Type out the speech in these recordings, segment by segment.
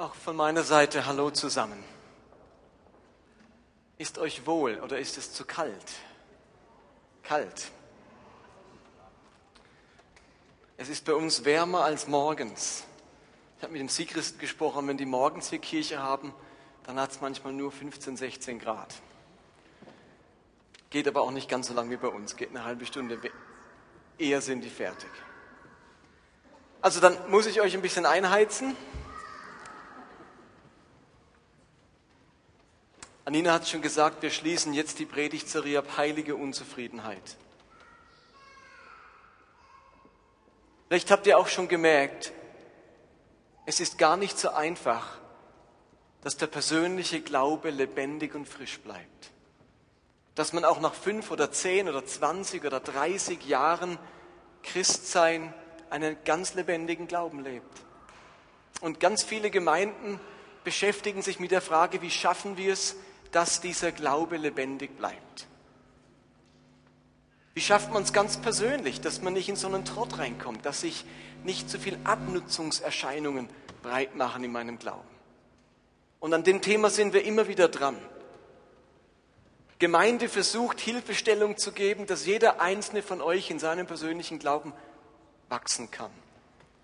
Auch von meiner Seite Hallo zusammen. Ist euch wohl oder ist es zu kalt? Kalt. Es ist bei uns wärmer als morgens. Ich habe mit dem Sigrist gesprochen, wenn die morgens hier Kirche haben, dann hat es manchmal nur 15, 16 Grad. Geht aber auch nicht ganz so lang wie bei uns, geht eine halbe Stunde. Eher sind die fertig. Also dann muss ich euch ein bisschen einheizen. Anina hat schon gesagt, wir schließen jetzt die Predigtserie ab Heilige Unzufriedenheit. Vielleicht habt ihr auch schon gemerkt, es ist gar nicht so einfach, dass der persönliche Glaube lebendig und frisch bleibt. Dass man auch nach fünf oder zehn oder zwanzig oder dreißig Jahren Christsein einen ganz lebendigen Glauben lebt. Und ganz viele Gemeinden beschäftigen sich mit der Frage, wie schaffen wir es, dass dieser Glaube lebendig bleibt. Wie schafft man es ganz persönlich, dass man nicht in so einen Trott reinkommt, dass sich nicht zu viel Abnutzungserscheinungen breit machen in meinem Glauben? Und an dem Thema sind wir immer wieder dran. Gemeinde versucht Hilfestellung zu geben, dass jeder einzelne von euch in seinem persönlichen Glauben wachsen kann.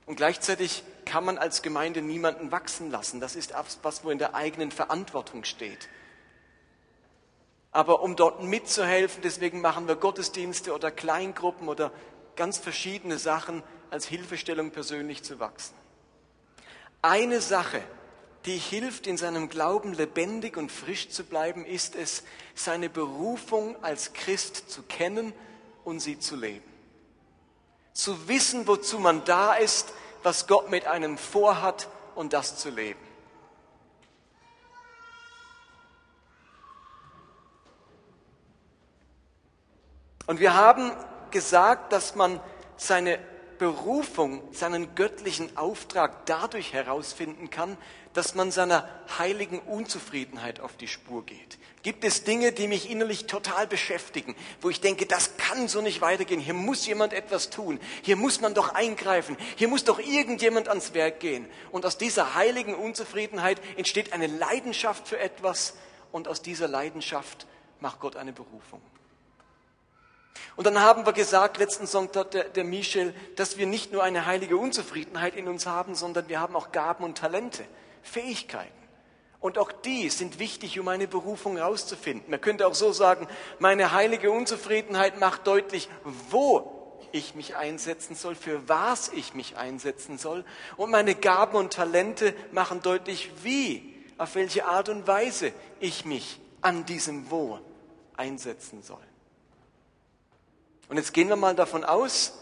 Und gleichzeitig kann man als Gemeinde niemanden wachsen lassen. Das ist was, wo in der eigenen Verantwortung steht aber um dort mitzuhelfen, deswegen machen wir Gottesdienste oder Kleingruppen oder ganz verschiedene Sachen als Hilfestellung persönlich zu wachsen. Eine Sache, die hilft, in seinem Glauben lebendig und frisch zu bleiben, ist es, seine Berufung als Christ zu kennen und sie zu leben. Zu wissen, wozu man da ist, was Gott mit einem vorhat und das zu leben. Und wir haben gesagt, dass man seine Berufung, seinen göttlichen Auftrag dadurch herausfinden kann, dass man seiner heiligen Unzufriedenheit auf die Spur geht. Gibt es Dinge, die mich innerlich total beschäftigen, wo ich denke, das kann so nicht weitergehen, hier muss jemand etwas tun, hier muss man doch eingreifen, hier muss doch irgendjemand ans Werk gehen. Und aus dieser heiligen Unzufriedenheit entsteht eine Leidenschaft für etwas und aus dieser Leidenschaft macht Gott eine Berufung. Und dann haben wir gesagt, letzten Sonntag der, der Michel, dass wir nicht nur eine heilige Unzufriedenheit in uns haben, sondern wir haben auch Gaben und Talente, Fähigkeiten. Und auch die sind wichtig, um eine Berufung herauszufinden. Man könnte auch so sagen, meine heilige Unzufriedenheit macht deutlich, wo ich mich einsetzen soll, für was ich mich einsetzen soll. Und meine Gaben und Talente machen deutlich, wie, auf welche Art und Weise ich mich an diesem Wo einsetzen soll. Und jetzt gehen wir mal davon aus,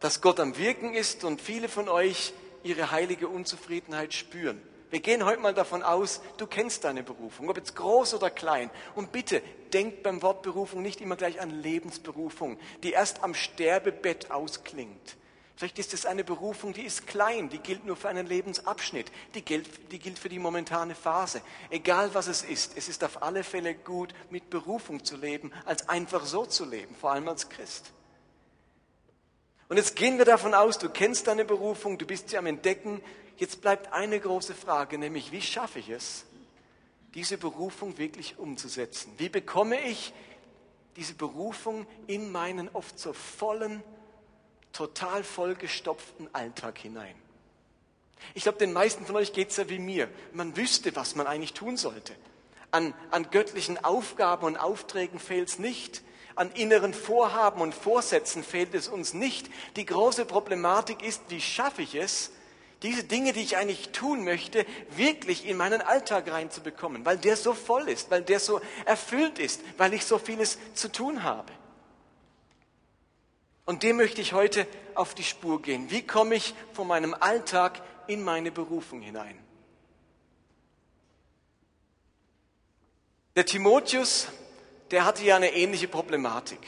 dass Gott am Wirken ist und viele von euch ihre heilige Unzufriedenheit spüren. Wir gehen heute mal davon aus, du kennst deine Berufung, ob jetzt groß oder klein. Und bitte, denk beim Wort Berufung nicht immer gleich an Lebensberufung, die erst am Sterbebett ausklingt, Vielleicht ist es eine Berufung, die ist klein, die gilt nur für einen Lebensabschnitt, die gilt, die gilt für die momentane Phase. Egal was es ist, es ist auf alle Fälle gut, mit Berufung zu leben, als einfach so zu leben, vor allem als Christ. Und jetzt gehen wir davon aus, du kennst deine Berufung, du bist sie am Entdecken. Jetzt bleibt eine große Frage, nämlich wie schaffe ich es, diese Berufung wirklich umzusetzen? Wie bekomme ich diese Berufung in meinen oft so vollen total vollgestopften Alltag hinein. Ich glaube, den meisten von euch geht es ja wie mir. Man wüsste, was man eigentlich tun sollte. An, an göttlichen Aufgaben und Aufträgen fehlt es nicht. An inneren Vorhaben und Vorsätzen fehlt es uns nicht. Die große Problematik ist, wie schaffe ich es, diese Dinge, die ich eigentlich tun möchte, wirklich in meinen Alltag reinzubekommen, weil der so voll ist, weil der so erfüllt ist, weil ich so vieles zu tun habe. Und dem möchte ich heute auf die Spur gehen. Wie komme ich von meinem Alltag in meine Berufung hinein? Der Timotheus, der hatte ja eine ähnliche Problematik.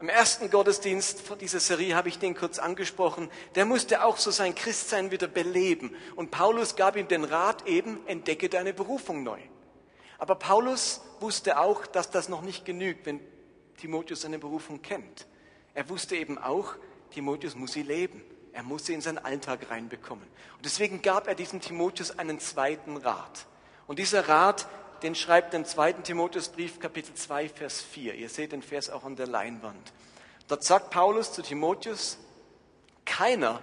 Im ersten Gottesdienst dieser Serie habe ich den kurz angesprochen. Der musste auch so sein Christsein wieder beleben. Und Paulus gab ihm den Rat eben, entdecke deine Berufung neu. Aber Paulus wusste auch, dass das noch nicht genügt, wenn Timotheus seine Berufung kennt. Er wusste eben auch, Timotheus muss sie leben. Er muss sie in seinen Alltag reinbekommen. Und deswegen gab er diesem Timotheus einen zweiten Rat. Und dieser Rat, den schreibt im zweiten Timotheusbrief, Kapitel 2, Vers 4. Ihr seht den Vers auch an der Leinwand. Dort sagt Paulus zu Timotheus, keiner,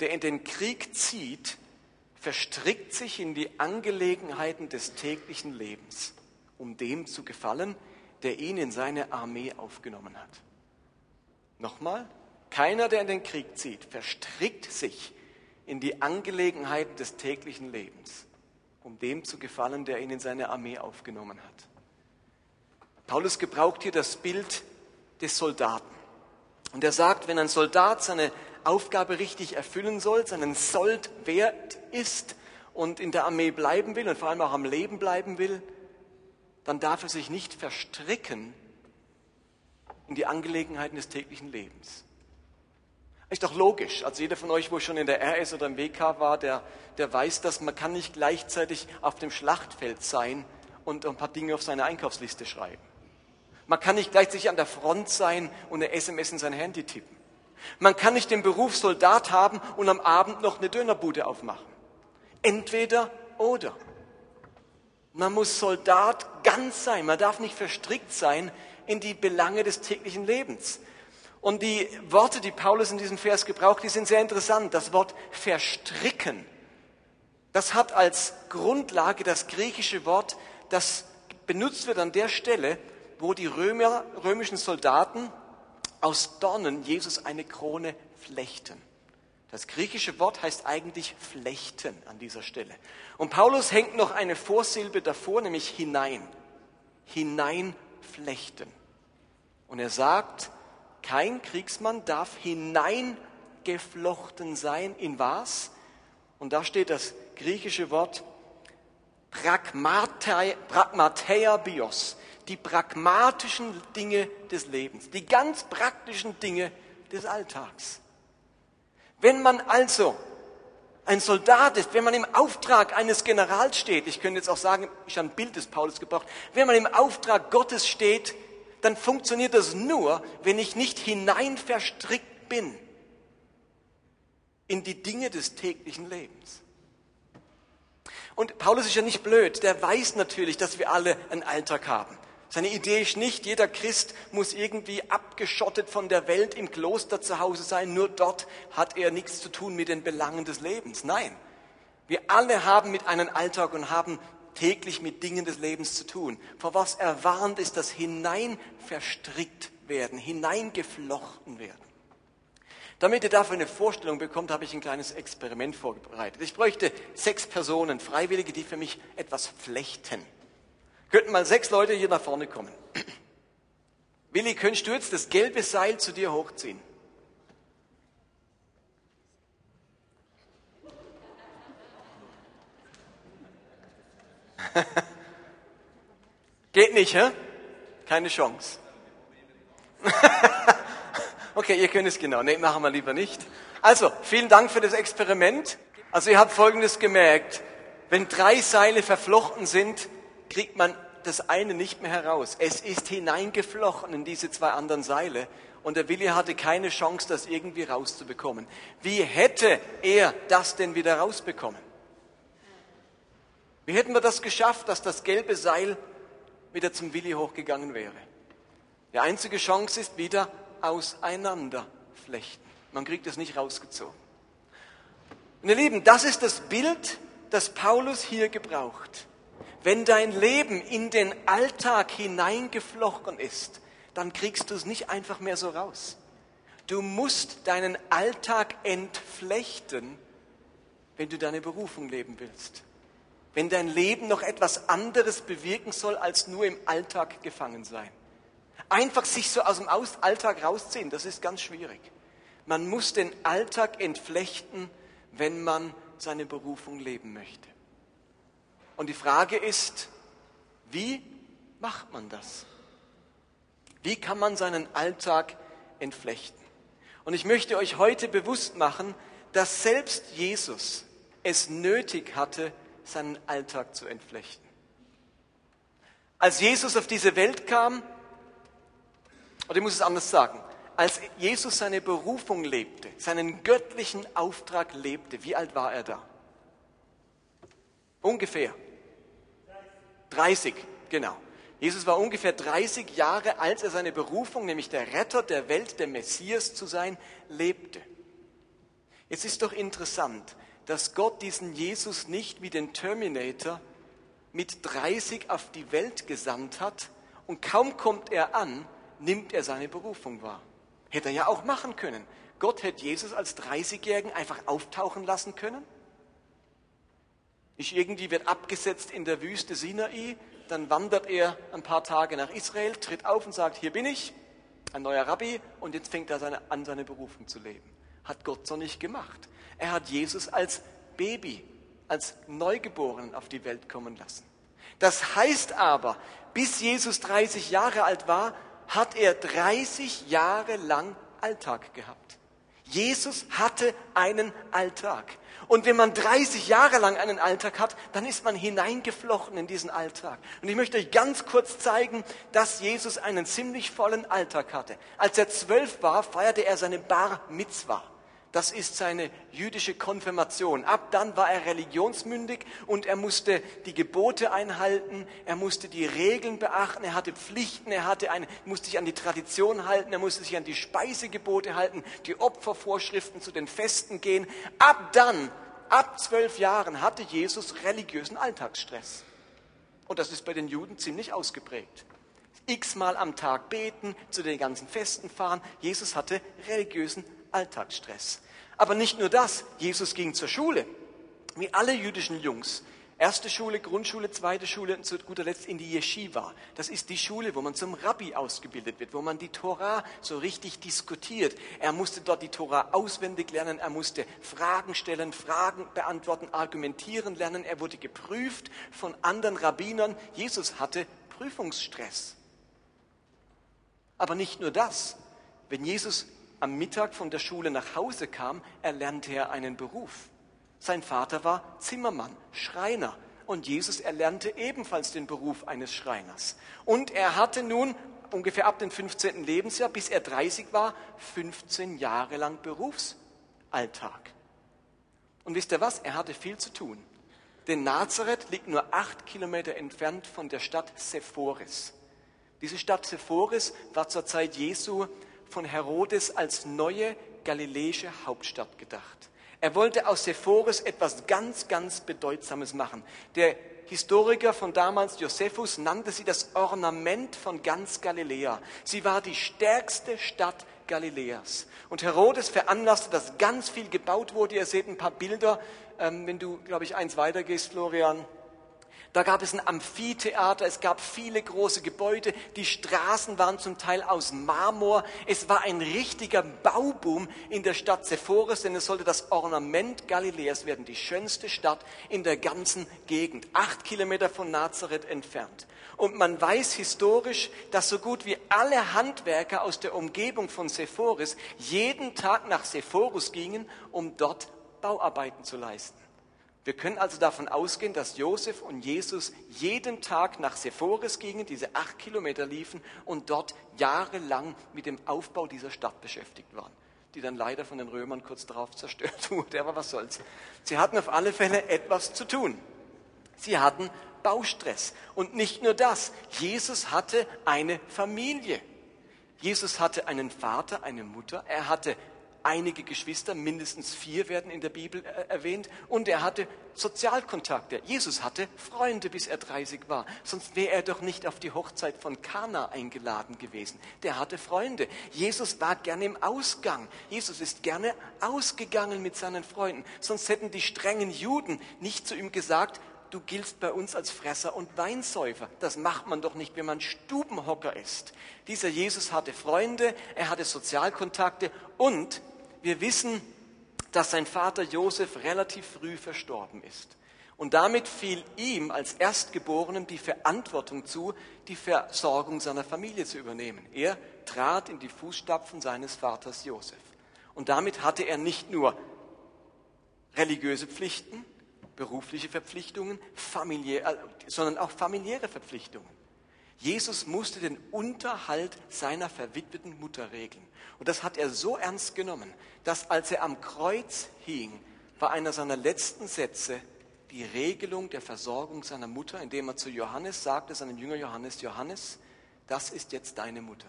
der in den Krieg zieht, verstrickt sich in die Angelegenheiten des täglichen Lebens, um dem zu gefallen, der ihn in seine Armee aufgenommen hat. Nochmal, keiner, der in den Krieg zieht, verstrickt sich in die Angelegenheiten des täglichen Lebens, um dem zu gefallen, der ihn in seine Armee aufgenommen hat. Paulus gebraucht hier das Bild des Soldaten. Und er sagt, wenn ein Soldat seine Aufgabe richtig erfüllen soll, seinen Sold wert ist und in der Armee bleiben will und vor allem auch am Leben bleiben will, dann darf er sich nicht verstricken in die Angelegenheiten des täglichen Lebens. Ist doch logisch. Also jeder von euch, wo schon in der RS oder im WK war, der, der weiß, dass man kann nicht gleichzeitig auf dem Schlachtfeld sein und ein paar Dinge auf seine Einkaufsliste schreiben. Man kann nicht gleichzeitig an der Front sein und eine SMS in sein Handy tippen. Man kann nicht den Beruf Soldat haben und am Abend noch eine Dönerbude aufmachen. Entweder oder. Man muss Soldat ganz sein. Man darf nicht verstrickt sein in die Belange des täglichen Lebens. Und die Worte, die Paulus in diesem Vers gebraucht, die sind sehr interessant. Das Wort verstricken, das hat als Grundlage das griechische Wort, das benutzt wird an der Stelle, wo die Römer, römischen Soldaten aus Dornen Jesus eine Krone flechten. Das griechische Wort heißt eigentlich flechten an dieser Stelle. Und Paulus hängt noch eine Vorsilbe davor, nämlich hinein. Hineinflechten. Und er sagt, kein Kriegsmann darf hineingeflochten sein in was? Und da steht das griechische Wort Pragmateia bios die pragmatischen Dinge des Lebens, die ganz praktischen Dinge des Alltags. Wenn man also ein Soldat ist, wenn man im Auftrag eines Generals steht, ich könnte jetzt auch sagen, ich habe ein Bild des Paulus gebraucht, wenn man im Auftrag Gottes steht, dann funktioniert das nur, wenn ich nicht hinein verstrickt bin in die Dinge des täglichen Lebens. Und Paulus ist ja nicht blöd, der weiß natürlich, dass wir alle einen Alltag haben. Seine Idee ist nicht, jeder Christ muss irgendwie abgeschottet von der Welt im Kloster zu Hause sein, nur dort hat er nichts zu tun mit den Belangen des Lebens. Nein, wir alle haben mit einem Alltag und haben täglich mit Dingen des Lebens zu tun. Vor was er warnt, ist das hineinverstrickt werden, hineingeflochten werden. Damit ihr dafür eine Vorstellung bekommt, habe ich ein kleines Experiment vorbereitet. Ich bräuchte sechs Personen, Freiwillige, die für mich etwas flechten. Könnten mal sechs Leute hier nach vorne kommen. Willi, könntest du jetzt das gelbe Seil zu dir hochziehen? Geht nicht, hä? Keine Chance. okay, ihr könnt es genau. Nee, machen wir lieber nicht. Also, vielen Dank für das Experiment. Also, ihr habt Folgendes gemerkt. Wenn drei Seile verflochten sind, kriegt man das eine nicht mehr heraus. Es ist hineingeflochten in diese zwei anderen Seile und der Willi hatte keine Chance, das irgendwie rauszubekommen. Wie hätte er das denn wieder rausbekommen? Wie hätten wir das geschafft, dass das gelbe Seil wieder zum Willi hochgegangen wäre? Die einzige Chance ist wieder auseinanderflechten. Man kriegt es nicht rausgezogen. Und ihr Lieben, das ist das Bild, das Paulus hier gebraucht. Wenn dein Leben in den Alltag hineingeflochten ist, dann kriegst du es nicht einfach mehr so raus. Du musst deinen Alltag entflechten, wenn du deine Berufung leben willst. Wenn dein Leben noch etwas anderes bewirken soll, als nur im Alltag gefangen sein. Einfach sich so aus dem Alltag rausziehen, das ist ganz schwierig. Man muss den Alltag entflechten, wenn man seine Berufung leben möchte. Und die Frage ist, wie macht man das? Wie kann man seinen Alltag entflechten? Und ich möchte euch heute bewusst machen, dass selbst Jesus es nötig hatte, seinen Alltag zu entflechten. Als Jesus auf diese Welt kam, oder ich muss es anders sagen, als Jesus seine Berufung lebte, seinen göttlichen Auftrag lebte, wie alt war er da? Ungefähr 30, genau. Jesus war ungefähr 30 Jahre, als er seine Berufung, nämlich der Retter der Welt, der Messias zu sein, lebte. Jetzt ist doch interessant, dass Gott diesen Jesus nicht wie den Terminator mit 30 auf die Welt gesandt hat und kaum kommt er an, nimmt er seine Berufung wahr. Hätte er ja auch machen können. Gott hätte Jesus als 30-Jährigen einfach auftauchen lassen können. Nicht irgendwie wird abgesetzt in der Wüste Sinai, dann wandert er ein paar Tage nach Israel, tritt auf und sagt, hier bin ich, ein neuer Rabbi, und jetzt fängt er seine, an, seine Berufung zu leben. Hat Gott so nicht gemacht. Er hat Jesus als Baby, als Neugeborenen auf die Welt kommen lassen. Das heißt aber, bis Jesus 30 Jahre alt war, hat er 30 Jahre lang Alltag gehabt. Jesus hatte einen Alltag. Und wenn man 30 Jahre lang einen Alltag hat, dann ist man hineingeflochten in diesen Alltag. Und ich möchte euch ganz kurz zeigen, dass Jesus einen ziemlich vollen Alltag hatte. Als er zwölf war, feierte er seine Bar Mitzvah. Das ist seine jüdische Konfirmation. Ab dann war er religionsmündig und er musste die Gebote einhalten, er musste die Regeln beachten, er hatte Pflichten, er hatte eine, musste sich an die Tradition halten, er musste sich an die Speisegebote halten, die Opfervorschriften zu den Festen gehen. Ab dann, ab zwölf Jahren, hatte Jesus religiösen Alltagsstress. Und das ist bei den Juden ziemlich ausgeprägt x-mal am Tag beten, zu den ganzen Festen fahren. Jesus hatte religiösen Alltagsstress. Aber nicht nur das, Jesus ging zur Schule, wie alle jüdischen Jungs. Erste Schule, Grundschule, zweite Schule und zu guter Letzt in die Yeshiva. Das ist die Schule, wo man zum Rabbi ausgebildet wird, wo man die Tora so richtig diskutiert. Er musste dort die Tora auswendig lernen, er musste Fragen stellen, Fragen beantworten, argumentieren lernen. Er wurde geprüft von anderen Rabbinern. Jesus hatte Prüfungsstress. Aber nicht nur das. Wenn Jesus am Mittag von der Schule nach Hause kam, erlernte er einen Beruf. Sein Vater war Zimmermann, Schreiner. Und Jesus erlernte ebenfalls den Beruf eines Schreiners. Und er hatte nun ungefähr ab dem 15. Lebensjahr, bis er 30 war, 15 Jahre lang Berufsalltag. Und wisst ihr was? Er hatte viel zu tun. Denn Nazareth liegt nur acht Kilometer entfernt von der Stadt Sephoris. Diese Stadt Sephoris war zur Zeit Jesu von Herodes als neue galiläische Hauptstadt gedacht. Er wollte aus Sepphoris etwas ganz, ganz Bedeutsames machen. Der Historiker von damals, Josephus, nannte sie das Ornament von ganz Galiläa. Sie war die stärkste Stadt Galiläas. Und Herodes veranlasste, dass ganz viel gebaut wurde. Ihr seht ein paar Bilder, ähm, wenn du, glaube ich, eins weitergehst, Florian. Da gab es ein Amphitheater, es gab viele große Gebäude, die Straßen waren zum Teil aus Marmor. Es war ein richtiger Bauboom in der Stadt Sepphoris, denn es sollte das Ornament Galiläas werden, die schönste Stadt in der ganzen Gegend, acht Kilometer von Nazareth entfernt. Und man weiß historisch, dass so gut wie alle Handwerker aus der Umgebung von Sepphoris jeden Tag nach Sepphoris gingen, um dort Bauarbeiten zu leisten. Wir können also davon ausgehen, dass Josef und Jesus jeden Tag nach Sephoris gingen, diese acht Kilometer liefen und dort jahrelang mit dem Aufbau dieser Stadt beschäftigt waren, die dann leider von den Römern kurz darauf zerstört wurde. Aber was soll's? Sie hatten auf alle Fälle etwas zu tun. Sie hatten Baustress. Und nicht nur das. Jesus hatte eine Familie. Jesus hatte einen Vater, eine Mutter. Er hatte einige Geschwister, mindestens vier werden in der Bibel äh, erwähnt, und er hatte Sozialkontakte. Jesus hatte Freunde, bis er 30 war. Sonst wäre er doch nicht auf die Hochzeit von Kana eingeladen gewesen. Der hatte Freunde. Jesus war gerne im Ausgang. Jesus ist gerne ausgegangen mit seinen Freunden. Sonst hätten die strengen Juden nicht zu ihm gesagt, du giltst bei uns als Fresser und Weinsäufer. Das macht man doch nicht, wenn man Stubenhocker ist. Dieser Jesus hatte Freunde, er hatte Sozialkontakte und wir wissen, dass sein Vater Josef relativ früh verstorben ist. Und damit fiel ihm als Erstgeborenem die Verantwortung zu, die Versorgung seiner Familie zu übernehmen. Er trat in die Fußstapfen seines Vaters Josef. Und damit hatte er nicht nur religiöse Pflichten, berufliche Verpflichtungen, äh, sondern auch familiäre Verpflichtungen. Jesus musste den Unterhalt seiner verwitweten Mutter regeln. Und das hat er so ernst genommen, dass als er am Kreuz hing, war einer seiner letzten Sätze die Regelung der Versorgung seiner Mutter, indem er zu Johannes sagte, seinem Jünger Johannes, Johannes, das ist jetzt deine Mutter.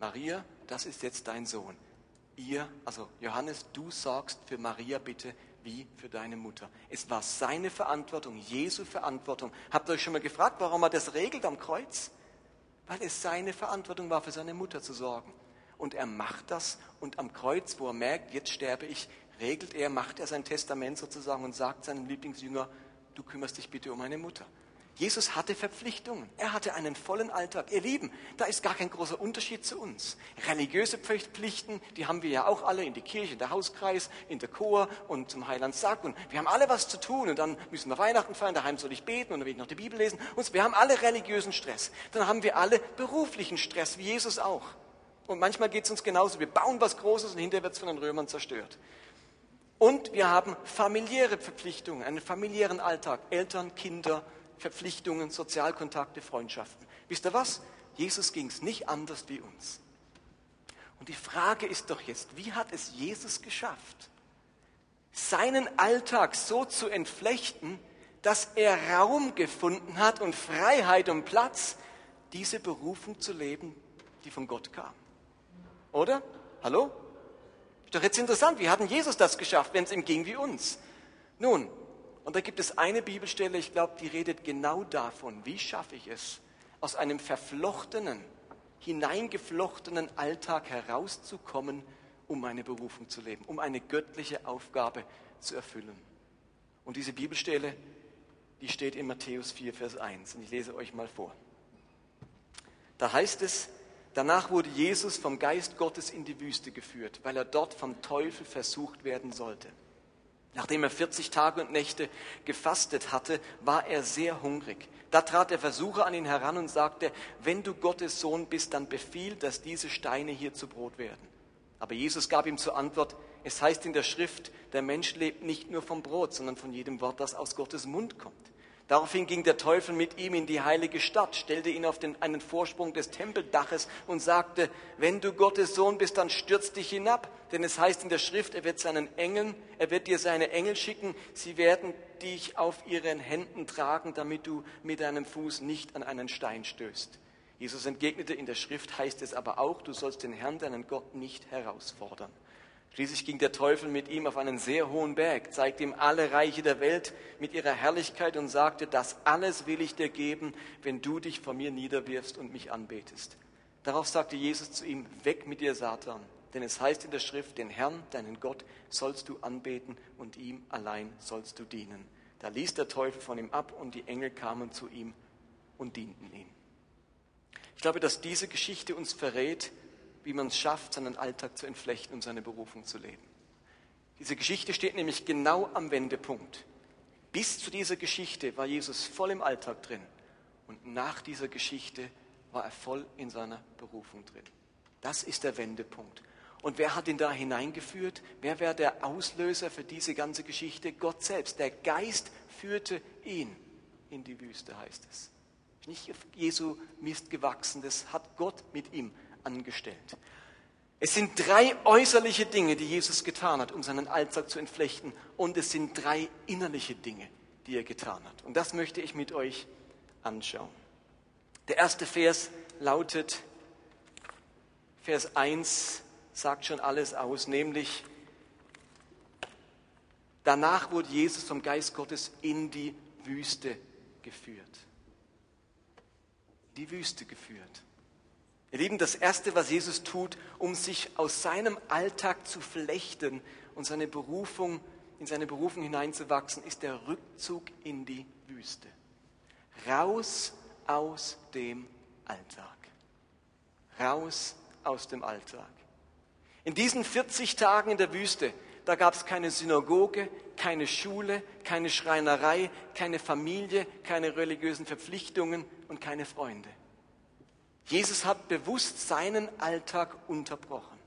Maria, das ist jetzt dein Sohn. Ihr, also Johannes, du sorgst für Maria bitte wie für deine Mutter. Es war seine Verantwortung, Jesu Verantwortung. Habt ihr euch schon mal gefragt, warum er das regelt am Kreuz? Weil es seine Verantwortung war, für seine Mutter zu sorgen. Und er macht das und am Kreuz, wo er merkt, jetzt sterbe ich, regelt er, macht er sein Testament sozusagen und sagt seinem Lieblingsjünger, du kümmerst dich bitte um meine Mutter. Jesus hatte Verpflichtungen. Er hatte einen vollen Alltag. Ihr Lieben, da ist gar kein großer Unterschied zu uns. Religiöse Pflichten, die haben wir ja auch alle in die Kirche, in der Hauskreis, in der Chor und zum Heiland Sack. Und wir haben alle was zu tun. Und dann müssen wir Weihnachten feiern, daheim soll ich beten und dann will ich noch die Bibel lesen. Und wir haben alle religiösen Stress. Dann haben wir alle beruflichen Stress, wie Jesus auch. Und manchmal geht es uns genauso. Wir bauen was Großes und hinterher wird es von den Römern zerstört. Und wir haben familiäre Verpflichtungen, einen familiären Alltag. Eltern, Kinder, Verpflichtungen, Sozialkontakte, Freundschaften. Wisst ihr was? Jesus ging es nicht anders wie uns. Und die Frage ist doch jetzt, wie hat es Jesus geschafft, seinen Alltag so zu entflechten, dass er Raum gefunden hat und Freiheit und Platz, diese Berufung zu leben, die von Gott kam? Oder? Hallo? Ist doch jetzt interessant, wie hat denn Jesus das geschafft, wenn es ihm ging wie uns? Nun, und da gibt es eine Bibelstelle, ich glaube, die redet genau davon, wie schaffe ich es, aus einem verflochtenen, hineingeflochtenen Alltag herauszukommen, um meine Berufung zu leben, um eine göttliche Aufgabe zu erfüllen. Und diese Bibelstelle, die steht in Matthäus 4, Vers 1. Und ich lese euch mal vor. Da heißt es, danach wurde Jesus vom Geist Gottes in die Wüste geführt, weil er dort vom Teufel versucht werden sollte. Nachdem er 40 Tage und Nächte gefastet hatte, war er sehr hungrig. Da trat der Versucher an ihn heran und sagte, wenn du Gottes Sohn bist, dann befiehl, dass diese Steine hier zu Brot werden. Aber Jesus gab ihm zur Antwort, es heißt in der Schrift, der Mensch lebt nicht nur vom Brot, sondern von jedem Wort, das aus Gottes Mund kommt. Daraufhin ging der Teufel mit ihm in die heilige Stadt, stellte ihn auf den, einen Vorsprung des Tempeldaches und sagte, wenn du Gottes Sohn bist, dann stürz dich hinab. Denn es heißt in der Schrift, er wird seinen Engeln, er wird dir seine Engel schicken, sie werden dich auf ihren Händen tragen, damit du mit deinem Fuß nicht an einen Stein stößt. Jesus entgegnete, in der Schrift heißt es aber auch, du sollst den Herrn, deinen Gott, nicht herausfordern. Schließlich ging der Teufel mit ihm auf einen sehr hohen Berg, zeigte ihm alle Reiche der Welt mit ihrer Herrlichkeit und sagte, das alles will ich dir geben, wenn du dich vor mir niederwirfst und mich anbetest. Darauf sagte Jesus zu ihm, weg mit dir, Satan, denn es heißt in der Schrift, den Herrn, deinen Gott, sollst du anbeten und ihm allein sollst du dienen. Da ließ der Teufel von ihm ab und die Engel kamen zu ihm und dienten ihm. Ich glaube, dass diese Geschichte uns verrät, wie man es schafft, seinen Alltag zu entflechten und seine Berufung zu leben. Diese Geschichte steht nämlich genau am Wendepunkt. Bis zu dieser Geschichte war Jesus voll im Alltag drin und nach dieser Geschichte war er voll in seiner Berufung drin. Das ist der Wendepunkt. Und wer hat ihn da hineingeführt? Wer wäre der Auslöser für diese ganze Geschichte? Gott selbst. Der Geist führte ihn in die Wüste, heißt es. Nicht Jesu Mist gewachsen, das hat Gott mit ihm angestellt. Es sind drei äußerliche Dinge, die Jesus getan hat, um seinen Alltag zu entflechten. Und es sind drei innerliche Dinge, die er getan hat. Und das möchte ich mit euch anschauen. Der erste Vers lautet, Vers 1 sagt schon alles aus, nämlich, danach wurde Jesus vom Geist Gottes in die Wüste geführt. Die Wüste geführt. Ihr Lieben, das Erste, was Jesus tut, um sich aus seinem Alltag zu flechten und seine Berufung, in seine Berufung hineinzuwachsen, ist der Rückzug in die Wüste. Raus aus dem Alltag. Raus aus dem Alltag. In diesen 40 Tagen in der Wüste, da gab es keine Synagoge, keine Schule, keine Schreinerei, keine Familie, keine religiösen Verpflichtungen und keine Freunde. Jesus hat bewusst seinen Alltag unterbrochen.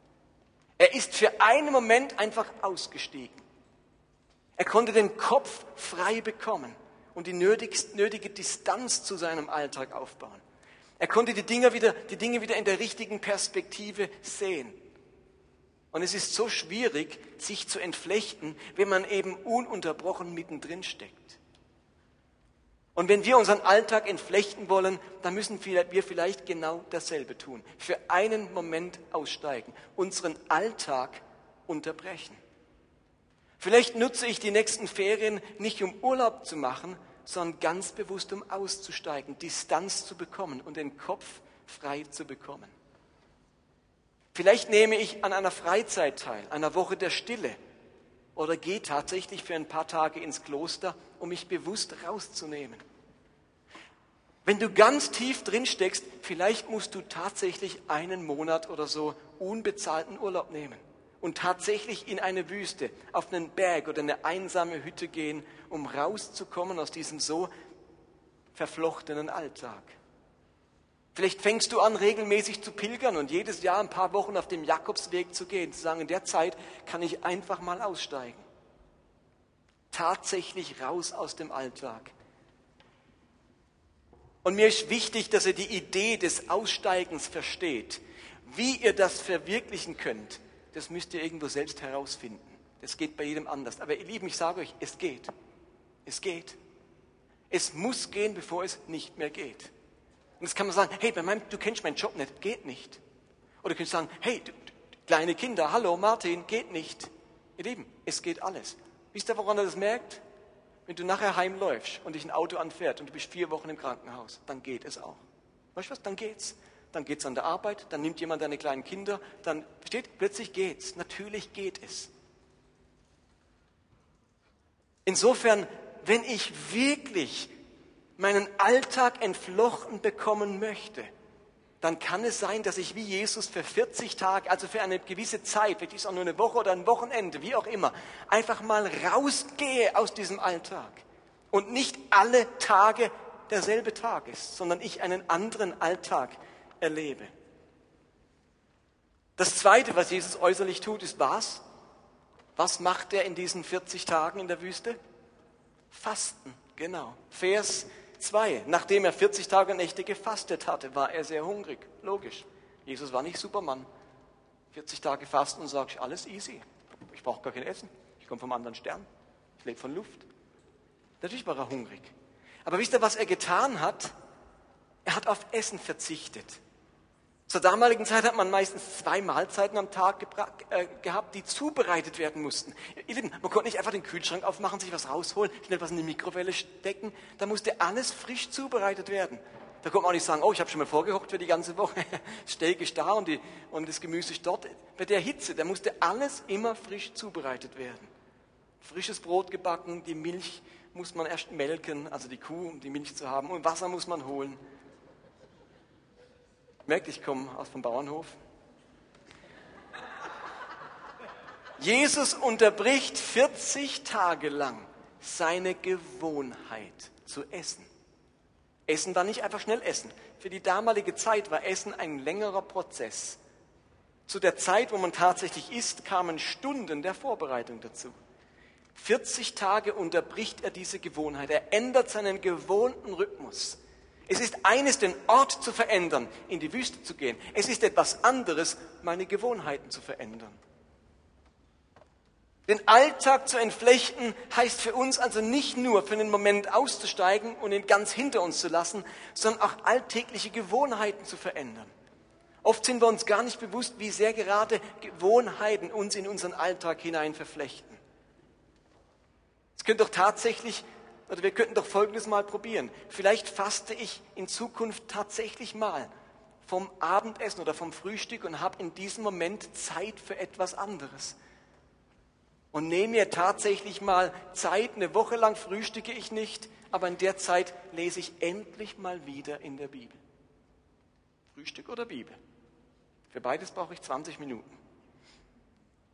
Er ist für einen Moment einfach ausgestiegen. Er konnte den Kopf frei bekommen und die nötige Distanz zu seinem Alltag aufbauen. Er konnte die Dinge wieder, die Dinge wieder in der richtigen Perspektive sehen. Und es ist so schwierig, sich zu entflechten, wenn man eben ununterbrochen mittendrin steckt. Und wenn wir unseren Alltag entflechten wollen, dann müssen wir vielleicht genau dasselbe tun. Für einen Moment aussteigen, unseren Alltag unterbrechen. Vielleicht nutze ich die nächsten Ferien nicht um Urlaub zu machen, sondern ganz bewusst um auszusteigen, Distanz zu bekommen und den Kopf frei zu bekommen. Vielleicht nehme ich an einer Freizeit teil, einer Woche der Stille oder gehe tatsächlich für ein paar Tage ins Kloster, um mich bewusst rauszunehmen. Wenn du ganz tief drin steckst, vielleicht musst du tatsächlich einen Monat oder so unbezahlten Urlaub nehmen und tatsächlich in eine Wüste, auf einen Berg oder eine einsame Hütte gehen, um rauszukommen aus diesem so verflochtenen Alltag. Vielleicht fängst du an, regelmäßig zu pilgern und jedes Jahr ein paar Wochen auf dem Jakobsweg zu gehen, zu sagen, in der Zeit kann ich einfach mal aussteigen. Tatsächlich raus aus dem Alltag. Und mir ist wichtig, dass ihr die Idee des Aussteigens versteht. Wie ihr das verwirklichen könnt, das müsst ihr irgendwo selbst herausfinden. Das geht bei jedem anders. Aber ihr Lieben, ich sage euch, es geht. Es geht. Es muss gehen, bevor es nicht mehr geht. Und jetzt kann man sagen, hey, bei meinem, du kennst meinen Job nicht, geht nicht. Oder du könnt sagen, hey, du, kleine Kinder, hallo Martin, geht nicht. Ihr Lieben, es geht alles. Wisst ihr, woran er das merkt? Wenn du nachher heimläufst und dich ein Auto anfährt und du bist vier Wochen im Krankenhaus, dann geht es auch. Weißt du was? Dann geht's. Dann geht's an der Arbeit, dann nimmt jemand deine kleinen Kinder, dann steht, plötzlich geht's. Natürlich geht es. Insofern, wenn ich wirklich meinen Alltag entflochten bekommen möchte, dann kann es sein, dass ich wie Jesus für 40 Tage, also für eine gewisse Zeit, vielleicht ist es auch nur eine Woche oder ein Wochenende, wie auch immer, einfach mal rausgehe aus diesem Alltag und nicht alle Tage derselbe Tag ist, sondern ich einen anderen Alltag erlebe. Das Zweite, was Jesus äußerlich tut, ist was? Was macht er in diesen 40 Tagen in der Wüste? Fasten, genau. Vers 2. Nachdem er 40 Tage und Nächte gefastet hatte, war er sehr hungrig. Logisch. Jesus war nicht Supermann. 40 Tage fasten und sagt, alles easy. Ich brauche gar kein Essen. Ich komme vom anderen Stern. Ich lebe von Luft. Natürlich war er hungrig. Aber wisst ihr, was er getan hat? Er hat auf Essen verzichtet. Zur damaligen Zeit hat man meistens zwei Mahlzeiten am Tag äh, gehabt, die zubereitet werden mussten. Man konnte nicht einfach den Kühlschrank aufmachen, sich was rausholen, schnell was in die Mikrowelle stecken. Da musste alles frisch zubereitet werden. Da konnte man auch nicht sagen, oh, ich habe schon mal vorgehockt für die ganze Woche. Steak ist da und, die, und das Gemüse ist dort. Bei der Hitze, da musste alles immer frisch zubereitet werden. Frisches Brot gebacken, die Milch muss man erst melken, also die Kuh, um die Milch zu haben, und Wasser muss man holen. Merkt, ich komme aus dem Bauernhof. Jesus unterbricht 40 Tage lang seine Gewohnheit zu essen. Essen war nicht einfach schnell essen. Für die damalige Zeit war Essen ein längerer Prozess. Zu der Zeit, wo man tatsächlich isst, kamen Stunden der Vorbereitung dazu. 40 Tage unterbricht er diese Gewohnheit. Er ändert seinen gewohnten Rhythmus. Es ist eines, den Ort zu verändern, in die Wüste zu gehen. Es ist etwas anderes, meine Gewohnheiten zu verändern. Den Alltag zu entflechten heißt für uns also nicht nur für einen Moment auszusteigen und ihn ganz hinter uns zu lassen, sondern auch alltägliche Gewohnheiten zu verändern. Oft sind wir uns gar nicht bewusst, wie sehr gerade Gewohnheiten uns in unseren Alltag hinein verflechten. Es könnte doch tatsächlich oder wir könnten doch Folgendes mal probieren. Vielleicht faste ich in Zukunft tatsächlich mal vom Abendessen oder vom Frühstück und habe in diesem Moment Zeit für etwas anderes. Und nehme mir tatsächlich mal Zeit, eine Woche lang frühstücke ich nicht, aber in der Zeit lese ich endlich mal wieder in der Bibel. Frühstück oder Bibel. Für beides brauche ich 20 Minuten.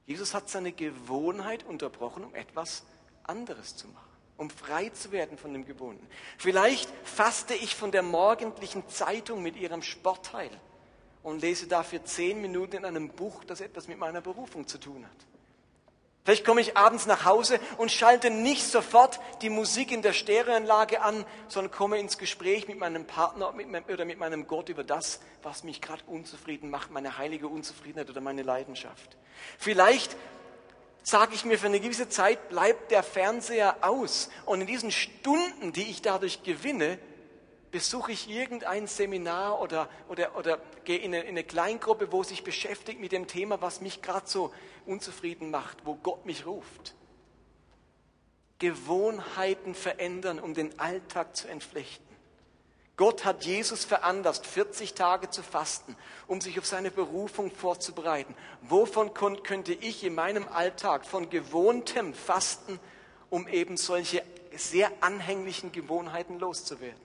Jesus hat seine Gewohnheit unterbrochen, um etwas anderes zu machen um frei zu werden von dem Gewohnten. Vielleicht faste ich von der morgendlichen Zeitung mit ihrem Sportteil und lese dafür zehn Minuten in einem Buch, das etwas mit meiner Berufung zu tun hat. Vielleicht komme ich abends nach Hause und schalte nicht sofort die Musik in der Stereoanlage an, sondern komme ins Gespräch mit meinem Partner oder mit meinem Gott über das, was mich gerade unzufrieden macht, meine heilige Unzufriedenheit oder meine Leidenschaft. Vielleicht sage ich mir für eine gewisse Zeit, bleibt der Fernseher aus. Und in diesen Stunden, die ich dadurch gewinne, besuche ich irgendein Seminar oder, oder, oder gehe in eine, in eine Kleingruppe, wo sich beschäftigt mit dem Thema, was mich gerade so unzufrieden macht, wo Gott mich ruft. Gewohnheiten verändern, um den Alltag zu entflechten. Gott hat Jesus veranlasst, 40 Tage zu fasten, um sich auf seine Berufung vorzubereiten. Wovon könnte ich in meinem Alltag von gewohntem Fasten, um eben solche sehr anhänglichen Gewohnheiten loszuwerden?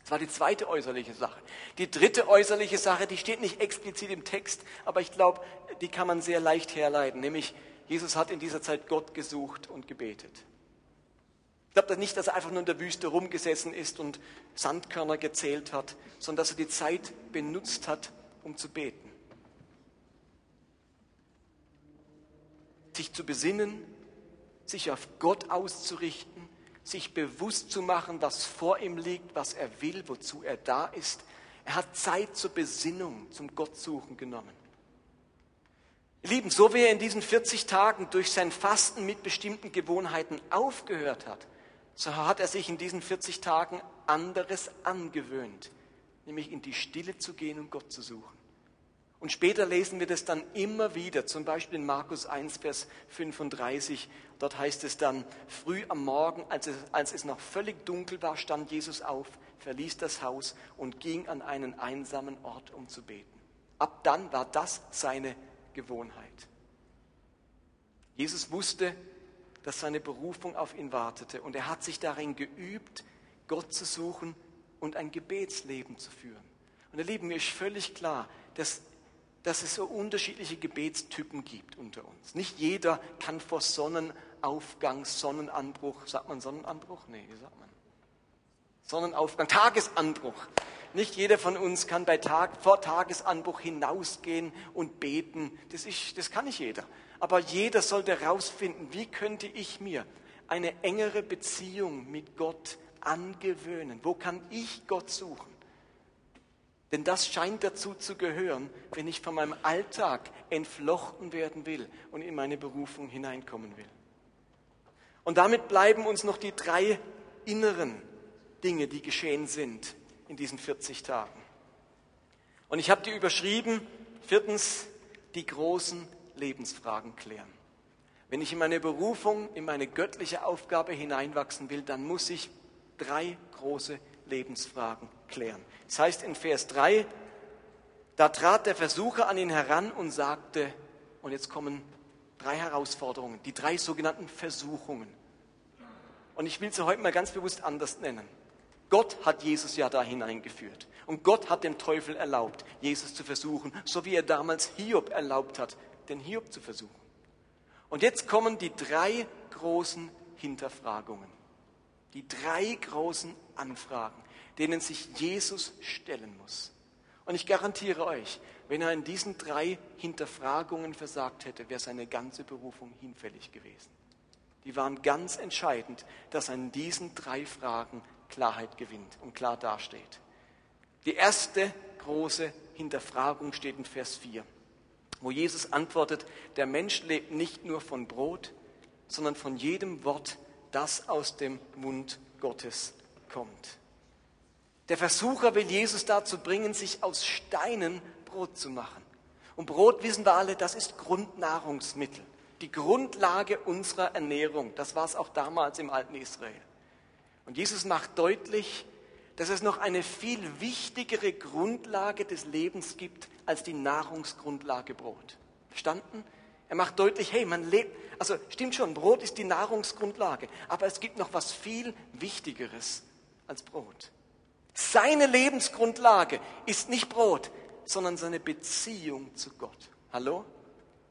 Das war die zweite äußerliche Sache. Die dritte äußerliche Sache, die steht nicht explizit im Text, aber ich glaube, die kann man sehr leicht herleiten, nämlich Jesus hat in dieser Zeit Gott gesucht und gebetet. Ich glaube nicht, dass er einfach nur in der Wüste rumgesessen ist und Sandkörner gezählt hat, sondern dass er die Zeit benutzt hat, um zu beten. Sich zu besinnen, sich auf Gott auszurichten sich bewusst zu machen, was vor ihm liegt, was er will, wozu er da ist. Er hat Zeit zur Besinnung, zum Gottsuchen genommen. Lieben, so wie er in diesen 40 Tagen durch sein Fasten mit bestimmten Gewohnheiten aufgehört hat, so hat er sich in diesen 40 Tagen anderes angewöhnt, nämlich in die Stille zu gehen und Gott zu suchen. Und später lesen wir das dann immer wieder, zum Beispiel in Markus 1, Vers 35. Dort heißt es dann, früh am Morgen, als es, als es noch völlig dunkel war, stand Jesus auf, verließ das Haus und ging an einen einsamen Ort, um zu beten. Ab dann war das seine Gewohnheit. Jesus wusste, dass seine Berufung auf ihn wartete und er hat sich darin geübt, Gott zu suchen und ein Gebetsleben zu führen. Und ihr Lieben, mir ist völlig klar, dass dass es so unterschiedliche Gebetstypen gibt unter uns. Nicht jeder kann vor Sonnenaufgang, Sonnenanbruch, sagt man Sonnenanbruch? Nee, wie sagt man? Sonnenaufgang, Tagesanbruch. Nicht jeder von uns kann bei Tag, vor Tagesanbruch hinausgehen und beten. Das, ist, das kann nicht jeder. Aber jeder sollte herausfinden, wie könnte ich mir eine engere Beziehung mit Gott angewöhnen? Wo kann ich Gott suchen? Denn das scheint dazu zu gehören, wenn ich von meinem Alltag entflochten werden will und in meine Berufung hineinkommen will. Und damit bleiben uns noch die drei inneren Dinge, die geschehen sind in diesen 40 Tagen. Und ich habe die überschrieben, viertens, die großen Lebensfragen klären. Wenn ich in meine Berufung, in meine göttliche Aufgabe hineinwachsen will, dann muss ich drei große Lebensfragen klären. Das heißt in Vers 3, da trat der Versucher an ihn heran und sagte, und jetzt kommen drei Herausforderungen, die drei sogenannten Versuchungen. Und ich will sie heute mal ganz bewusst anders nennen. Gott hat Jesus ja da hineingeführt. Und Gott hat dem Teufel erlaubt, Jesus zu versuchen, so wie er damals Hiob erlaubt hat, den Hiob zu versuchen. Und jetzt kommen die drei großen Hinterfragungen. Die drei großen Anfragen denen sich Jesus stellen muss. Und ich garantiere euch, wenn er in diesen drei Hinterfragungen versagt hätte, wäre seine ganze Berufung hinfällig gewesen. Die waren ganz entscheidend, dass er in diesen drei Fragen Klarheit gewinnt und klar dasteht. Die erste große Hinterfragung steht in Vers 4, wo Jesus antwortet, der Mensch lebt nicht nur von Brot, sondern von jedem Wort, das aus dem Mund Gottes kommt. Der Versucher will Jesus dazu bringen, sich aus Steinen Brot zu machen. Und Brot, wissen wir alle, das ist Grundnahrungsmittel, die Grundlage unserer Ernährung. Das war es auch damals im alten Israel. Und Jesus macht deutlich, dass es noch eine viel wichtigere Grundlage des Lebens gibt als die Nahrungsgrundlage Brot. Verstanden? Er macht deutlich, hey, man lebt, also stimmt schon, Brot ist die Nahrungsgrundlage, aber es gibt noch was viel Wichtigeres als Brot. Seine Lebensgrundlage ist nicht Brot, sondern seine Beziehung zu Gott. Hallo?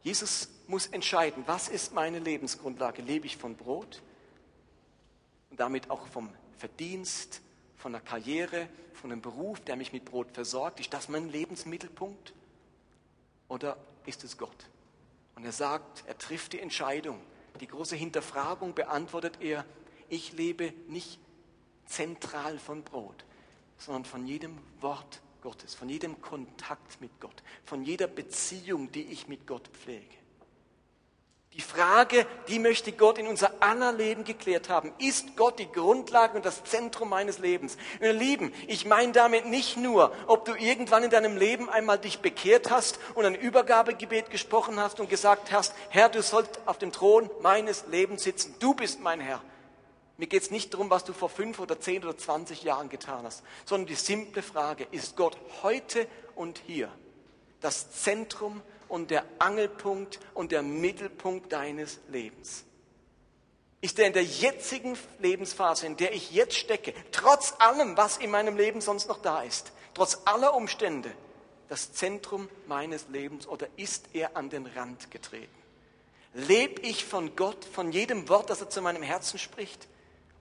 Jesus muss entscheiden, was ist meine Lebensgrundlage? Lebe ich von Brot und damit auch vom Verdienst, von der Karriere, von einem Beruf, der mich mit Brot versorgt? Ist das mein Lebensmittelpunkt? Oder ist es Gott? Und er sagt, er trifft die Entscheidung. Die große Hinterfragung beantwortet er, ich lebe nicht zentral von Brot, sondern von jedem Wort Gottes, von jedem Kontakt mit Gott, von jeder Beziehung, die ich mit Gott pflege. Die Frage, die möchte Gott in unser aller Leben geklärt haben. Ist Gott die Grundlage und das Zentrum meines Lebens? Ihr Lieben, ich meine damit nicht nur, ob du irgendwann in deinem Leben einmal dich bekehrt hast und ein Übergabegebet gesprochen hast und gesagt hast, Herr, du sollst auf dem Thron meines Lebens sitzen. Du bist mein Herr. Mir geht es nicht darum, was du vor fünf oder zehn oder zwanzig Jahren getan hast, sondern die simple Frage, ist Gott heute und hier das Zentrum und der Angelpunkt und der Mittelpunkt deines Lebens? Ist er in der jetzigen Lebensphase, in der ich jetzt stecke, trotz allem, was in meinem Leben sonst noch da ist, trotz aller Umstände, das Zentrum meines Lebens oder ist er an den Rand getreten? Lebe ich von Gott, von jedem Wort, das er zu meinem Herzen spricht?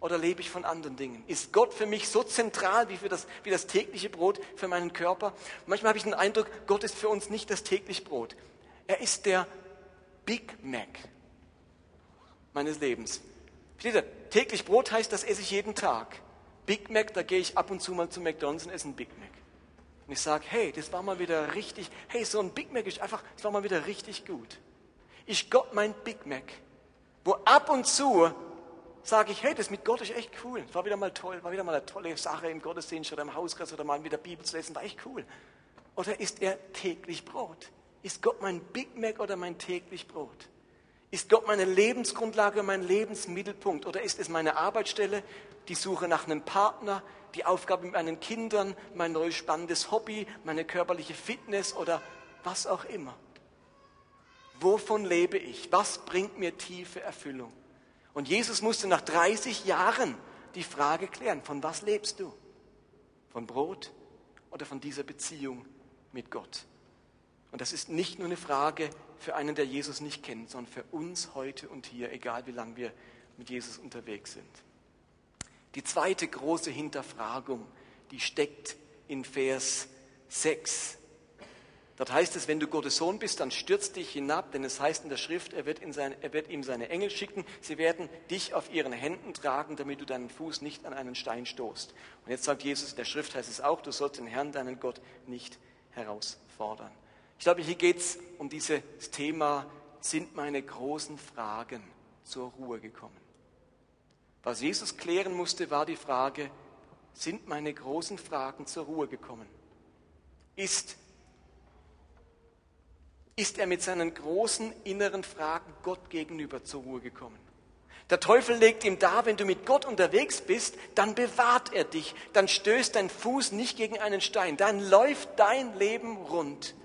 Oder lebe ich von anderen Dingen? Ist Gott für mich so zentral wie, für das, wie das tägliche Brot für meinen Körper? Manchmal habe ich den Eindruck, Gott ist für uns nicht das tägliche Brot. Er ist der Big Mac meines Lebens. Versteht ihr? Täglich Brot heißt, das esse ich jeden Tag. Big Mac, da gehe ich ab und zu mal zu McDonalds und esse ein Big Mac. Und ich sage, hey, das war mal wieder richtig, hey, so ein Big Mac ist einfach, das war mal wieder richtig gut. Ich Gott mein Big Mac, wo ab und zu sage ich, hey, das mit Gott ist echt cool. War wieder mal toll, war wieder mal eine tolle Sache im Gottesdienst oder im Hauskreis oder mal wieder Bibel zu lesen, war echt cool. Oder ist er täglich Brot? Ist Gott mein Big Mac oder mein täglich Brot? Ist Gott meine Lebensgrundlage, mein Lebensmittelpunkt? Oder ist es meine Arbeitsstelle, die Suche nach einem Partner, die Aufgabe mit meinen Kindern, mein neues spannendes Hobby, meine körperliche Fitness oder was auch immer? Wovon lebe ich? Was bringt mir tiefe Erfüllung? Und Jesus musste nach 30 Jahren die Frage klären, von was lebst du? Von Brot oder von dieser Beziehung mit Gott? Und das ist nicht nur eine Frage für einen, der Jesus nicht kennt, sondern für uns heute und hier, egal wie lange wir mit Jesus unterwegs sind. Die zweite große Hinterfragung, die steckt in Vers 6 Dort heißt es, wenn du Gottes Sohn bist, dann stürz dich hinab, denn es heißt in der Schrift, er wird, sein, er wird, ihm seine Engel schicken, sie werden dich auf ihren Händen tragen, damit du deinen Fuß nicht an einen Stein stoßt. Und jetzt sagt Jesus, in der Schrift heißt es auch, du sollst den Herrn, deinen Gott, nicht herausfordern. Ich glaube, hier geht es um dieses Thema, sind meine großen Fragen zur Ruhe gekommen? Was Jesus klären musste, war die Frage, sind meine großen Fragen zur Ruhe gekommen? Ist ist er mit seinen großen inneren Fragen Gott gegenüber zur Ruhe gekommen. Der Teufel legt ihm dar, wenn du mit Gott unterwegs bist, dann bewahrt er dich, dann stößt dein Fuß nicht gegen einen Stein, dann läuft dein Leben rund.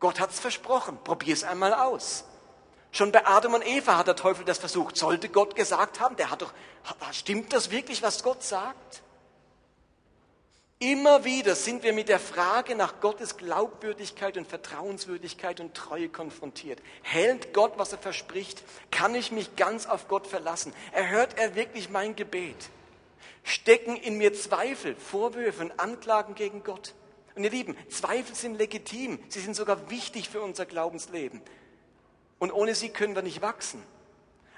Gott hat's versprochen, probier es einmal aus. Schon bei Adam und Eva hat der Teufel das versucht. Sollte Gott gesagt haben, der hat doch, stimmt das wirklich, was Gott sagt? Immer wieder sind wir mit der Frage nach Gottes Glaubwürdigkeit und Vertrauenswürdigkeit und Treue konfrontiert. Hält Gott, was er verspricht? Kann ich mich ganz auf Gott verlassen? Erhört er wirklich mein Gebet? Stecken in mir Zweifel, Vorwürfe und Anklagen gegen Gott? Und ihr Lieben, Zweifel sind legitim. Sie sind sogar wichtig für unser Glaubensleben. Und ohne sie können wir nicht wachsen.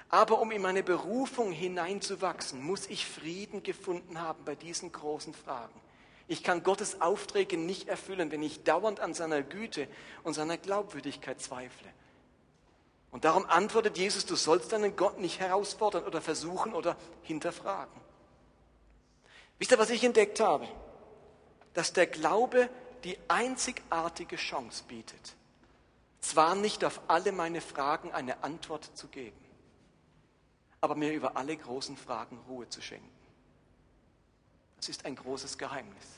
Aber um in meine Berufung hineinzuwachsen, muss ich Frieden gefunden haben bei diesen großen Fragen. Ich kann Gottes Aufträge nicht erfüllen, wenn ich dauernd an seiner Güte und seiner Glaubwürdigkeit zweifle. Und darum antwortet Jesus, du sollst deinen Gott nicht herausfordern oder versuchen oder hinterfragen. Wisst ihr, was ich entdeckt habe? Dass der Glaube die einzigartige Chance bietet, zwar nicht auf alle meine Fragen eine Antwort zu geben, aber mir über alle großen Fragen Ruhe zu schenken. Das ist ein großes Geheimnis.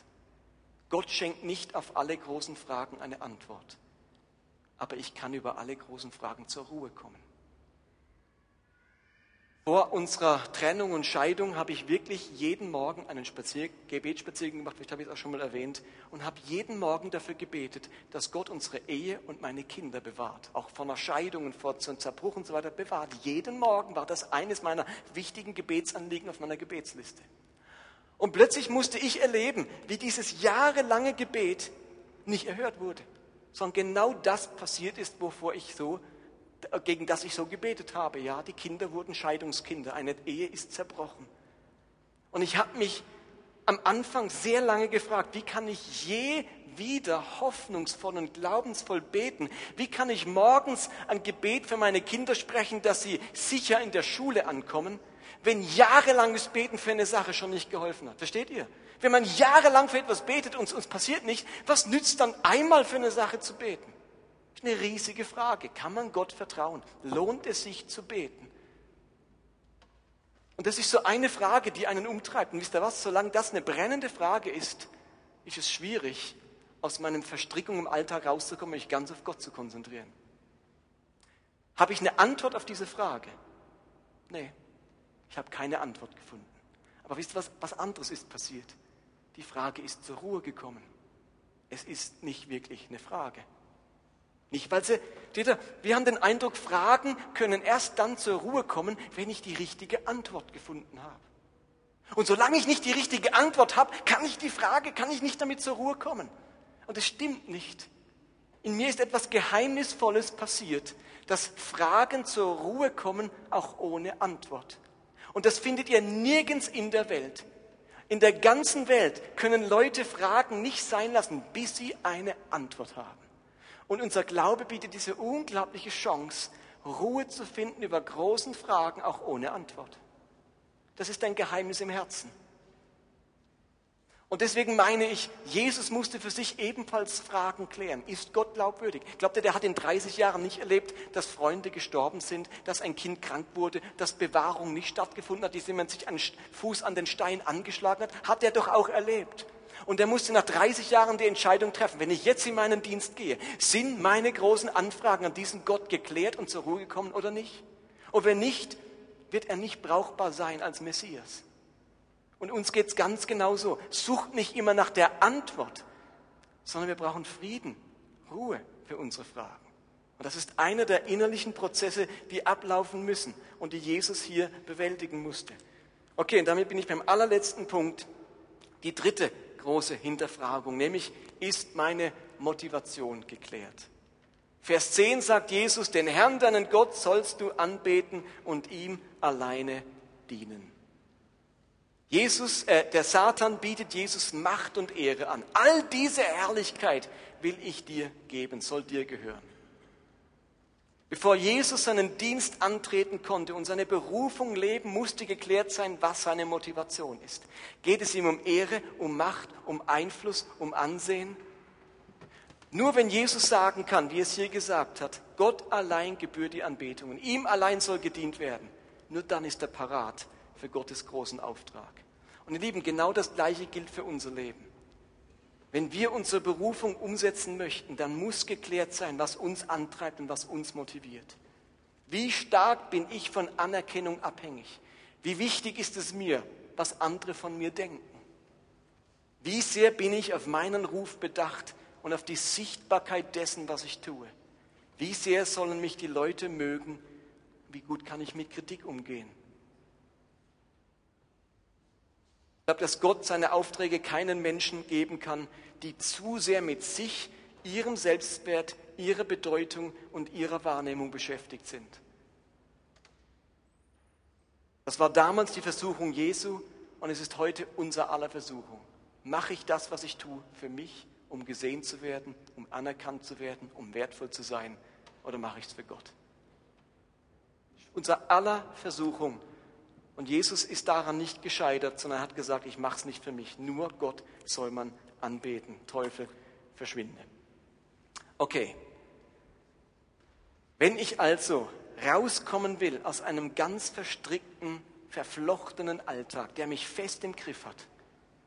Gott schenkt nicht auf alle großen Fragen eine Antwort, aber ich kann über alle großen Fragen zur Ruhe kommen. Vor unserer Trennung und Scheidung habe ich wirklich jeden Morgen einen Spazier Gebetsspaziergang gemacht, vielleicht habe ich es auch schon mal erwähnt, und habe jeden Morgen dafür gebetet, dass Gott unsere Ehe und meine Kinder bewahrt. Auch vor einer Scheidung und vor einem Zerbruch und so weiter bewahrt. Jeden Morgen war das eines meiner wichtigen Gebetsanliegen auf meiner Gebetsliste. Und plötzlich musste ich erleben, wie dieses jahrelange Gebet nicht erhört wurde, sondern genau das passiert ist, wovor ich so gegen das ich so gebetet habe. Ja, die Kinder wurden Scheidungskinder, eine Ehe ist zerbrochen. Und ich habe mich am Anfang sehr lange gefragt, wie kann ich je wieder hoffnungsvoll und glaubensvoll beten? Wie kann ich morgens ein Gebet für meine Kinder sprechen, dass sie sicher in der Schule ankommen, wenn jahrelanges Beten für eine Sache schon nicht geholfen hat? Versteht ihr? Wenn man jahrelang für etwas betet und es uns passiert nicht, was nützt dann einmal für eine Sache zu beten? Das ist eine riesige Frage. Kann man Gott vertrauen? Lohnt es sich zu beten? Und das ist so eine Frage, die einen umtreibt. Und wisst ihr was? Solange das eine brennende Frage ist, ist es schwierig, aus meinen Verstrickungen im Alltag rauszukommen, mich ganz auf Gott zu konzentrieren. Habe ich eine Antwort auf diese Frage? Nee, ich habe keine Antwort gefunden. Aber wisst ihr was? Was anderes ist passiert. Die Frage ist zur Ruhe gekommen. Es ist nicht wirklich eine Frage. Nicht, weil sie, wir haben den Eindruck, Fragen können erst dann zur Ruhe kommen, wenn ich die richtige Antwort gefunden habe. Und solange ich nicht die richtige Antwort habe, kann ich die Frage, kann ich nicht damit zur Ruhe kommen. Und es stimmt nicht. In mir ist etwas Geheimnisvolles passiert, dass Fragen zur Ruhe kommen, auch ohne Antwort. Und das findet ihr nirgends in der Welt. In der ganzen Welt können Leute Fragen nicht sein lassen, bis sie eine Antwort haben. Und unser Glaube bietet diese unglaubliche Chance, Ruhe zu finden über großen Fragen, auch ohne Antwort. Das ist ein Geheimnis im Herzen. Und deswegen meine ich, Jesus musste für sich ebenfalls Fragen klären. Ist Gott glaubwürdig? Glaubt ihr, der hat in 30 Jahren nicht erlebt, dass Freunde gestorben sind, dass ein Kind krank wurde, dass Bewahrung nicht stattgefunden hat, dass jemand sich einen Fuß an den Stein angeschlagen hat? Hat er doch auch erlebt. Und er musste nach 30 Jahren die Entscheidung treffen, wenn ich jetzt in meinen Dienst gehe, sind meine großen Anfragen an diesen Gott geklärt und zur Ruhe gekommen oder nicht? Und wenn nicht, wird er nicht brauchbar sein als Messias. Und uns geht es ganz genauso. Sucht nicht immer nach der Antwort, sondern wir brauchen Frieden, Ruhe für unsere Fragen. Und das ist einer der innerlichen Prozesse, die ablaufen müssen und die Jesus hier bewältigen musste. Okay, und damit bin ich beim allerletzten Punkt. Die dritte große Hinterfragung, nämlich ist meine Motivation geklärt? Vers 10 sagt Jesus, den Herrn, deinen Gott, sollst du anbeten und ihm alleine dienen. Jesus, äh, der Satan bietet Jesus Macht und Ehre an. All diese Herrlichkeit will ich dir geben, soll dir gehören. Bevor Jesus seinen Dienst antreten konnte und seine Berufung leben, musste geklärt sein, was seine Motivation ist. Geht es ihm um Ehre, um Macht, um Einfluss, um Ansehen? Nur wenn Jesus sagen kann, wie es hier gesagt hat, Gott allein gebührt die Anbetung und ihm allein soll gedient werden, nur dann ist er parat, für Gottes großen Auftrag. Und ihr Lieben, genau das Gleiche gilt für unser Leben. Wenn wir unsere Berufung umsetzen möchten, dann muss geklärt sein, was uns antreibt und was uns motiviert. Wie stark bin ich von Anerkennung abhängig? Wie wichtig ist es mir, was andere von mir denken? Wie sehr bin ich auf meinen Ruf bedacht und auf die Sichtbarkeit dessen, was ich tue? Wie sehr sollen mich die Leute mögen? Wie gut kann ich mit Kritik umgehen? Ich glaube, dass Gott seine Aufträge keinen Menschen geben kann, die zu sehr mit sich, ihrem Selbstwert, ihrer Bedeutung und ihrer Wahrnehmung beschäftigt sind. Das war damals die Versuchung Jesu und es ist heute unser aller Versuchung. Mache ich das, was ich tue, für mich, um gesehen zu werden, um anerkannt zu werden, um wertvoll zu sein, oder mache ich es für Gott? Unser aller Versuchung und Jesus ist daran nicht gescheitert, sondern hat gesagt, ich mache es nicht für mich. Nur Gott soll man anbeten. Teufel, verschwinde. Okay. Wenn ich also rauskommen will aus einem ganz verstrickten, verflochtenen Alltag, der mich fest im Griff hat,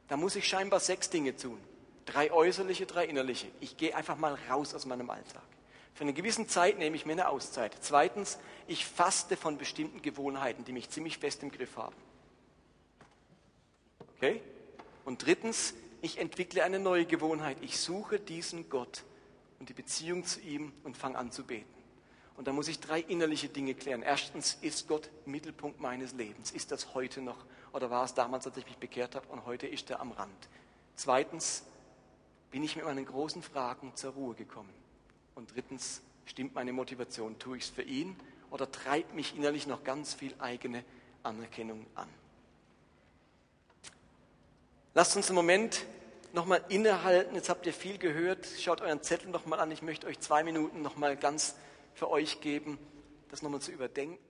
dann muss ich scheinbar sechs Dinge tun. Drei äußerliche, drei innerliche. Ich gehe einfach mal raus aus meinem Alltag. Für eine gewisse Zeit nehme ich mir eine Auszeit. Zweitens, ich faste von bestimmten Gewohnheiten, die mich ziemlich fest im Griff haben. Okay? Und drittens, ich entwickle eine neue Gewohnheit. Ich suche diesen Gott und die Beziehung zu ihm und fange an zu beten. Und da muss ich drei innerliche Dinge klären. Erstens, ist Gott Mittelpunkt meines Lebens? Ist das heute noch? Oder war es damals, als ich mich bekehrt habe und heute ist er am Rand? Zweitens, bin ich mit meinen großen Fragen zur Ruhe gekommen? Und drittens, Stimmt meine Motivation? Tue ich es für ihn? Oder treibt mich innerlich noch ganz viel eigene Anerkennung an? Lasst uns einen Moment nochmal innehalten. Jetzt habt ihr viel gehört. Schaut euren Zettel nochmal an. Ich möchte euch zwei Minuten nochmal ganz für euch geben, das nochmal zu überdenken.